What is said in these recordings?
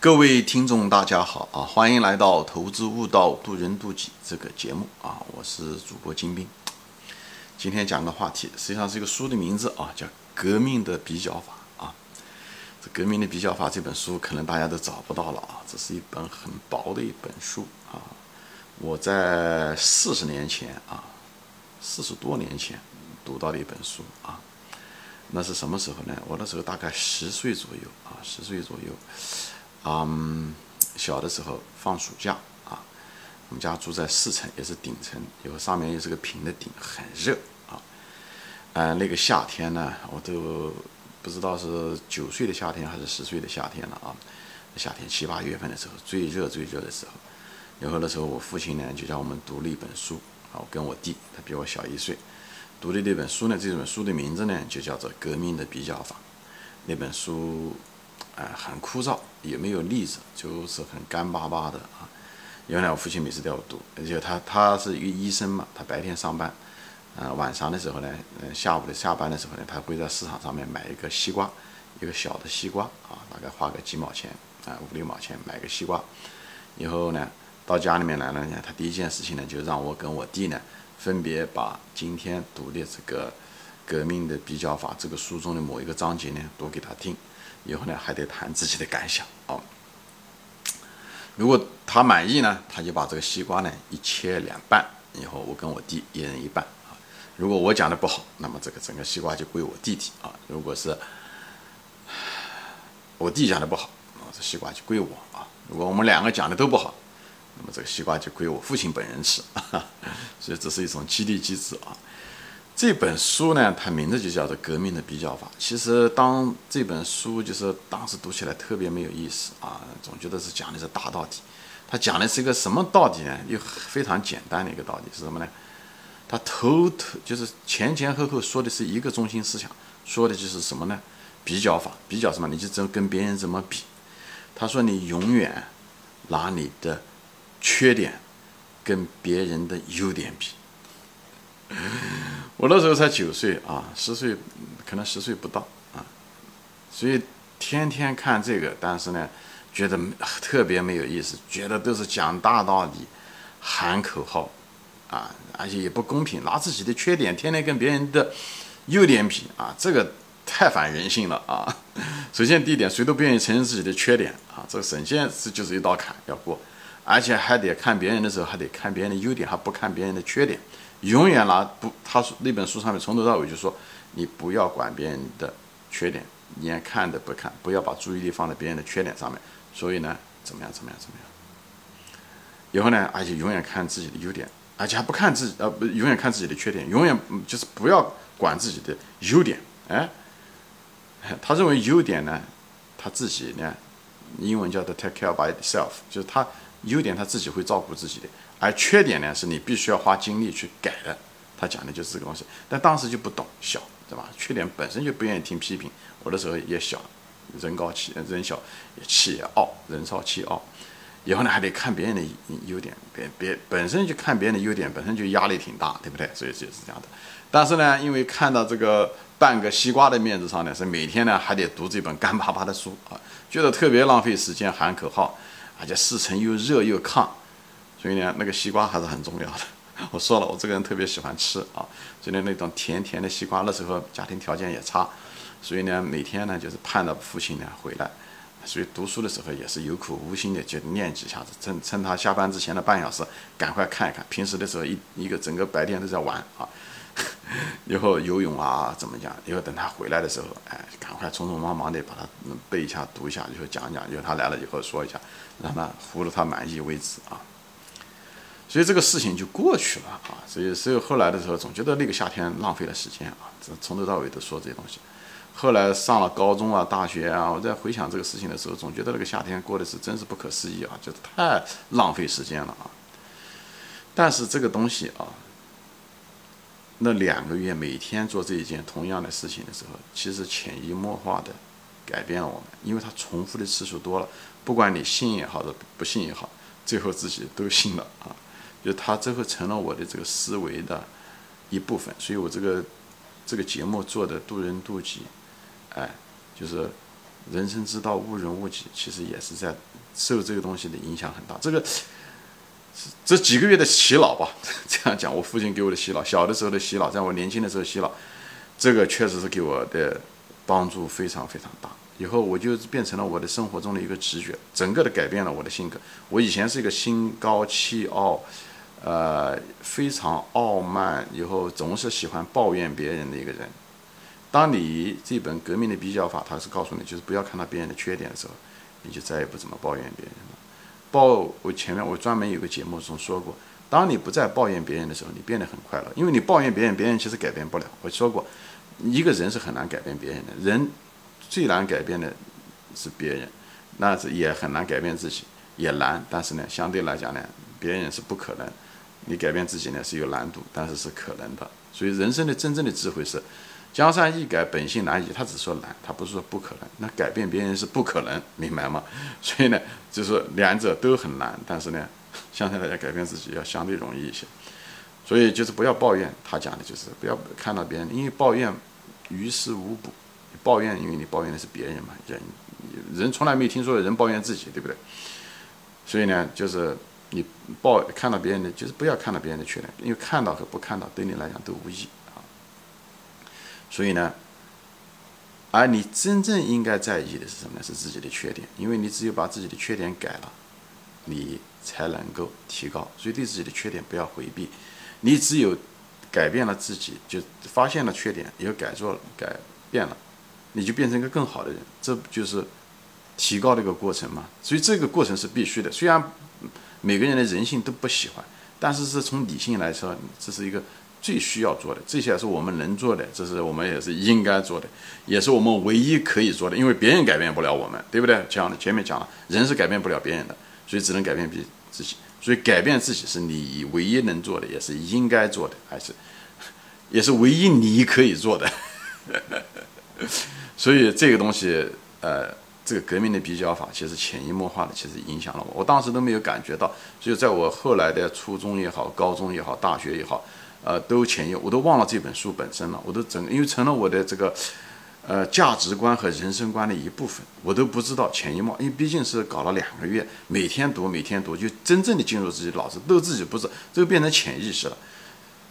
各位听众，大家好啊！欢迎来到《投资悟道，渡人渡己》这个节目啊！我是主播金兵。今天讲个话题，实际上是一个书的名字啊，叫《革命的比较法》啊。这《革命的比较法》这本书可能大家都找不到了啊，这是一本很薄的一本书啊。我在四十年前啊，四十多年前读到的一本书啊。那是什么时候呢？我那时候大概十岁左右啊，十岁左右。嗯，小的时候放暑假啊，我们家住在四层，也是顶层，有上面又是个平的顶，很热啊。嗯，那个夏天呢，我都不知道是九岁的夏天还是十岁的夏天了啊。夏天七八月份的时候，最热最热的时候。然后那时候我父亲呢就叫我们读了一本书啊，我跟我弟，他比我小一岁，读的那本书呢，这本书的名字呢就叫做《革命的比较法》。那本书。哎，很枯燥，也没有例子，就是很干巴巴的啊。原来我父亲每次都要读，而且他他是一个医生嘛，他白天上班，呃，晚上的时候呢，嗯，下午的下班的时候呢，他会在市场上面买一个西瓜，一个小的西瓜啊，大概花个几毛钱啊，五六毛钱买个西瓜，以后呢，到家里面来了呢，他第一件事情呢，就让我跟我弟呢，分别把今天读的这个《革命的比较法》这个书中的某一个章节呢，读给他听。以后呢，还得谈自己的感想啊。如果他满意呢，他就把这个西瓜呢一切两半，以后我跟我弟一人一半啊。如果我讲的不好，那么这个整个西瓜就归我弟弟啊。如果是我弟讲的不好，啊这西瓜就归我啊。如果我们两个讲的都不好，那么这个西瓜就归我父亲本人吃。所以这是一种激励机制啊。这本书呢，它名字就叫做《革命的比较法》。其实，当这本书就是当时读起来特别没有意思啊，总觉得是讲的是大道理。他讲的是一个什么道理呢？又非常简单的一个道理是什么呢？他头头就是前前后后说的是一个中心思想，说的就是什么呢？比较法，比较什么？你就怎跟别人怎么比？他说你永远拿你的缺点跟别人的优点比。我那时候才九岁啊，十岁可能十岁不到啊，所以天天看这个，但是呢，觉得特别没有意思，觉得都是讲大道理、喊口号啊，而且也不公平，拿自己的缺点天天跟别人的优点比啊，这个太反人性了啊！首先第一点，谁都不愿意承认自己的缺点啊，这个首先是就是一道坎要过，而且还得看别人的时候，还得看别人的优点，还不看别人的缺点。永远拿不，他说那本书上面从头到尾就说，你不要管别人的缺点，连看都不看，不要把注意力放在别人的缺点上面。所以呢，怎么样怎么样怎么样？以后呢，而且永远看自己的优点，而且还不看自己，呃，不，永远看自己的缺点，永远就是不要管自己的优点。哎，他认为优点呢，他自己呢，英文叫做 take care by itself，就是他优点他自己会照顾自己的。而缺点呢，是你必须要花精力去改的。他讲的就是这个东西，但当时就不懂，小，对吧？缺点本身就不愿意听批评。我的时候也小，人高气，人小也气也傲，人少气傲。以后呢，还得看别人的优点，别别本身就看别人的优点，本身就压力挺大，对不对？所以就是这样的。但是呢，因为看到这个半个西瓜的面子上呢，是每天呢还得读这本干巴巴的书啊，觉得特别浪费时间，喊口号，而且四层又热又烫。所以呢，那个西瓜还是很重要的。我说了，我这个人特别喜欢吃啊，所以呢，那种甜甜的西瓜，那时候家庭条件也差，所以呢，每天呢就是盼着父亲呢回来，所以读书的时候也是有口无心的就念几下子，趁趁他下班之前的半小时，赶快看一看。平时的时候一一个整个白天都在玩啊，以后游泳啊怎么讲？以后等他回来的时候，哎，赶快匆匆忙忙的把它背一下、读一下，以后讲讲，以后他来了以后说一下，让他糊了他满意为止啊。所以这个事情就过去了啊，所以所以后来的时候总觉得那个夏天浪费了时间啊，这从头到尾都说这些东西。后来上了高中啊、大学啊，我在回想这个事情的时候，总觉得那个夏天过的是真是不可思议啊，就是太浪费时间了啊。但是这个东西啊，那两个月每天做这一件同样的事情的时候，其实潜移默化的改变了我们，因为它重复的次数多了，不管你信也好，不信也好，最后自己都信了啊。就他最后成了我的这个思维的一部分，所以我这个这个节目做的渡人渡己，哎，就是人生之道，误人误己，其实也是在受这个东西的影响很大。这个这几个月的洗脑吧，这样讲，我父亲给我的洗脑，小的时候的洗脑，在我年轻的时候洗脑，这个确实是给我的帮助非常非常大。以后我就变成了我的生活中的一个直觉，整个的改变了我的性格。我以前是一个心高气傲，呃，非常傲慢，以后总是喜欢抱怨别人的一个人。当你这本革命的比较法，它是告诉你，就是不要看到别人的缺点的时候，你就再也不怎么抱怨别人了。抱我前面我专门有个节目中说过，当你不再抱怨别人的时候，你变得很快乐，因为你抱怨别人，别人其实改变不了。我说过，一个人是很难改变别人的，人。最难改变的是别人，那是也很难改变自己，也难。但是呢，相对来讲呢，别人是不可能，你改变自己呢是有难度，但是是可能的。所以人生的真正的智慧是，江山易改，本性难移。他只说难，他不是说不可能。那改变别人是不可能，明白吗？所以呢，就是两者都很难。但是呢，相对来讲改变自己要相对容易一些。所以就是不要抱怨。他讲的就是不要看到别人，因为抱怨于事无补。抱怨，因为你抱怨的是别人嘛，人人从来没听说人抱怨自己，对不对？所以呢，就是你抱看到别人的，就是不要看到别人的缺点，因为看到和不看到对你来讲都无益。所以呢，而你真正应该在意的是什么呢？是自己的缺点，因为你只有把自己的缺点改了，你才能够提高。所以对自己的缺点不要回避，你只有改变了自己，就发现了缺点，又改做改变了。你就变成一个更好的人，这不就是提高的一个过程嘛？所以这个过程是必须的。虽然每个人的人性都不喜欢，但是是从理性来说，这是一个最需要做的。这些是我们能做的，这是我们也是应该做的，也是我们唯一可以做的。因为别人改变不了我们，对不对？讲的前面讲了，人是改变不了别人的，所以只能改变自己。所以改变自己是你唯一能做的，也是应该做的，还是也是唯一你可以做的。所以这个东西，呃，这个革命的比较法，其实潜移默化的，其实影响了我。我当时都没有感觉到，所以在我后来的初中也好，高中也好，大学也好，呃，都潜移，我都忘了这本书本身了。我都整，因为成了我的这个，呃，价值观和人生观的一部分，我都不知道潜移默，因为毕竟是搞了两个月，每天读，每天读，就真正的进入自己脑子，都自己不知道，这个变成潜意识了。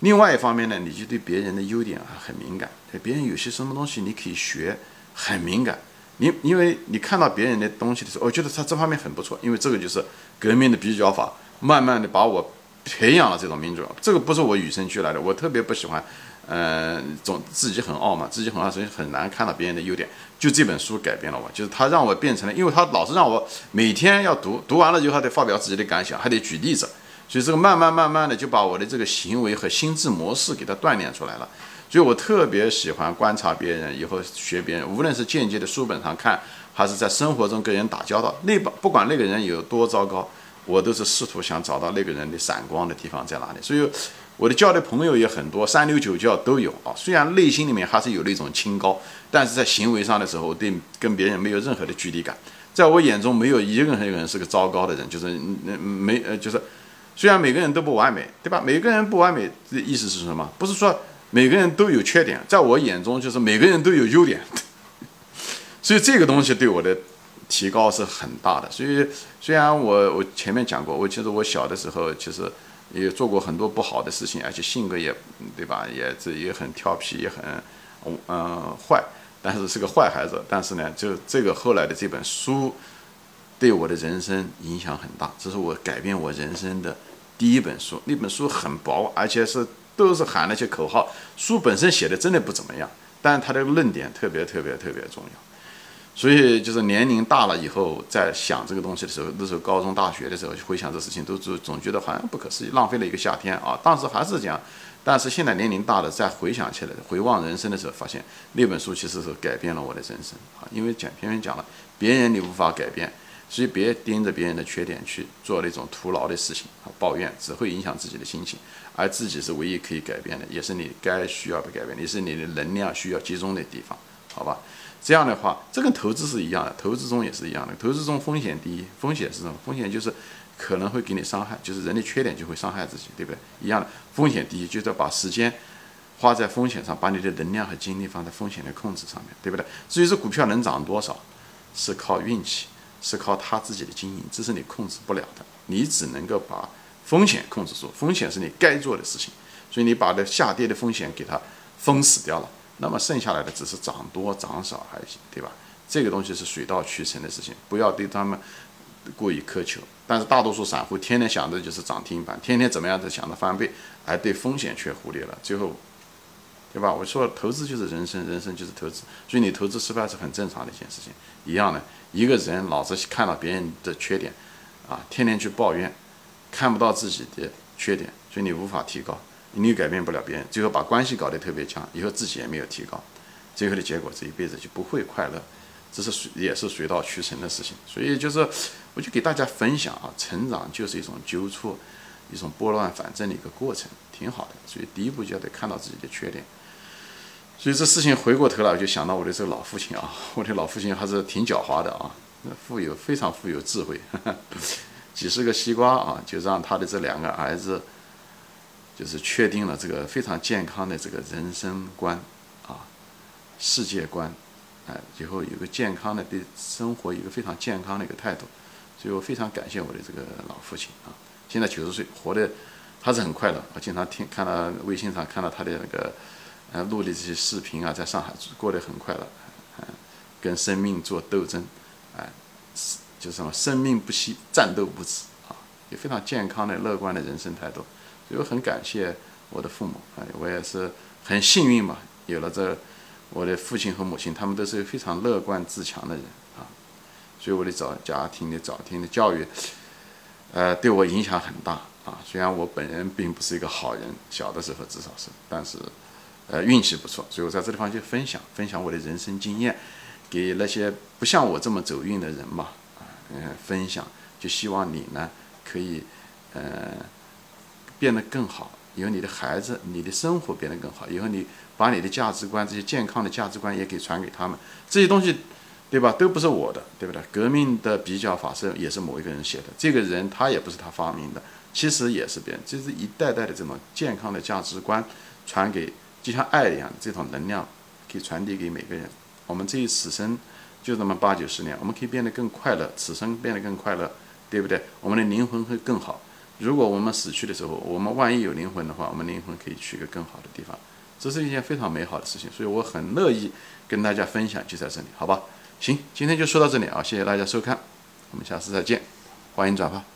另外一方面呢，你就对别人的优点啊很敏感，对别人有些什么东西你可以学。很敏感，你因为你看到别人的东西的时候，我觉得他这方面很不错，因为这个就是革命的比较法，慢慢的把我培养了这种民主。这个不是我与生俱来的，我特别不喜欢，嗯，总自己很傲慢，自己很傲，所以很难看到别人的优点。就这本书改变了我，就是他让我变成了，因为他老是让我每天要读，读完了以后还得发表自己的感想，还得举例子，所以这个慢慢慢慢的就把我的这个行为和心智模式给他锻炼出来了。所以我特别喜欢观察别人，以后学别人，无论是间接的书本上看，还是在生活中跟人打交道，那不不管那个人有多糟糕，我都是试图想找到那个人的闪光的地方在哪里。所以我的交的朋友也很多，三六九教都有啊。虽然内心里面还是有那种清高，但是在行为上的时候，对跟别人没有任何的距离感。在我眼中，没有一个人是个糟糕的人，就是没呃，就是虽然每个人都不完美，对吧？每个人不完美的意思是什么？不是说。每个人都有缺点，在我眼中就是每个人都有优点，所以这个东西对我的提高是很大的。所以虽然我我前面讲过，我其实我小的时候其实也做过很多不好的事情，而且性格也对吧，也这也很调皮，也很嗯坏，但是是个坏孩子。但是呢，就这个后来的这本书对我的人生影响很大，这是我改变我人生的第一本书。那本书很薄，而且是。都是喊那些口号，书本身写的真的不怎么样，但是他的论点特别特别特别重要。所以就是年龄大了以后，在想这个东西的时候，那时候高中、大学的时候回想这事情，都总总觉得好像不可思议，浪费了一个夏天啊。当时还是这样，但是现在年龄大了，再回想起来，回望人生的时候，发现那本书其实是改变了我的人生啊。因为讲前面讲了，别人你无法改变，所以别盯着别人的缺点去做那种徒劳的事情啊，抱怨只会影响自己的心情。而自己是唯一可以改变的，也是你该需要被改变，也是你的能量需要集中的地方，好吧？这样的话，这跟投资是一样的，投资中也是一样的，投资中风险第一，风险是什么？风险就是可能会给你伤害，就是人的缺点就会伤害自己，对不对？一样的，风险第一，就是要把时间花在风险上，把你的能量和精力放在风险的控制上面，对不对？至于这股票能涨多少，是靠运气，是靠他自己的经营，这是你控制不了的。你只能够把风险控制住，风险是你该做的事情，所以你把这下跌的风险给它封死掉了，那么剩下来的只是涨多涨少还行，对吧？这个东西是水到渠成的事情，不要对他们过于苛求。但是大多数散户天天想的就是涨停板，天天怎么样子想着翻倍，而对风险却忽略了，最后，对吧？我说投资就是人生，人生就是投资，所以你投资失败是很正常的一件事情。一样的，一个人老是看到别人的缺点，啊，天天去抱怨，看不到自己的缺点，所以你无法提高，你改变不了别人，最后把关系搞得特别强，以后自己也没有提高，最后的结果这一辈子就不会快乐。这是水也是水到渠成的事情，所以就是，我就给大家分享啊，成长就是一种纠错，一种拨乱反正的一个过程，挺好的。所以第一步就要得看到自己的缺点。所以这事情回过头来，我就想到我的这个老父亲啊，我的老父亲还是挺狡猾的啊，富有非常富有智慧，几十个西瓜啊，就让他的这两个儿子，就是确定了这个非常健康的这个人生观啊，世界观。哎，以后有个健康的对生活一个非常健康的一个态度，所以我非常感谢我的这个老父亲啊。现在九十岁，活的他是很快乐。我经常听看到微信上看到他的那个呃录的这些视频啊，在上海过得很快乐，嗯，跟生命做斗争，哎，就是什么生命不息，战斗不止啊，也非常健康的乐观的人生态度。所以我很感谢我的父母，哎，我也是很幸运嘛，有了这。我的父亲和母亲，他们都是非常乐观自强的人啊，所以我的早家庭的早庭的教育，呃，对我影响很大啊。虽然我本人并不是一个好人，小的时候至少是，但是，呃，运气不错。所以我在这地方就分享分享我的人生经验，给那些不像我这么走运的人嘛，啊，嗯，分享，就希望你呢可以，呃，变得更好。以后你的孩子，你的生活变得更好。以后你把你的价值观，这些健康的价值观也给传给他们。这些东西，对吧？都不是我的，对不对？革命的比较法是也是某一个人写的。这个人他也不是他发明的，其实也是别人。就是一代代的这种健康的价值观传给，就像爱一样这种能量，可以传递给每个人。我们这一此生就这么八九十年，我们可以变得更快乐，此生变得更快乐，对不对？我们的灵魂会更好。如果我们死去的时候，我们万一有灵魂的话，我们灵魂可以去一个更好的地方，这是一件非常美好的事情，所以我很乐意跟大家分享，就在这里，好吧？行，今天就说到这里啊，谢谢大家收看，我们下次再见，欢迎转发。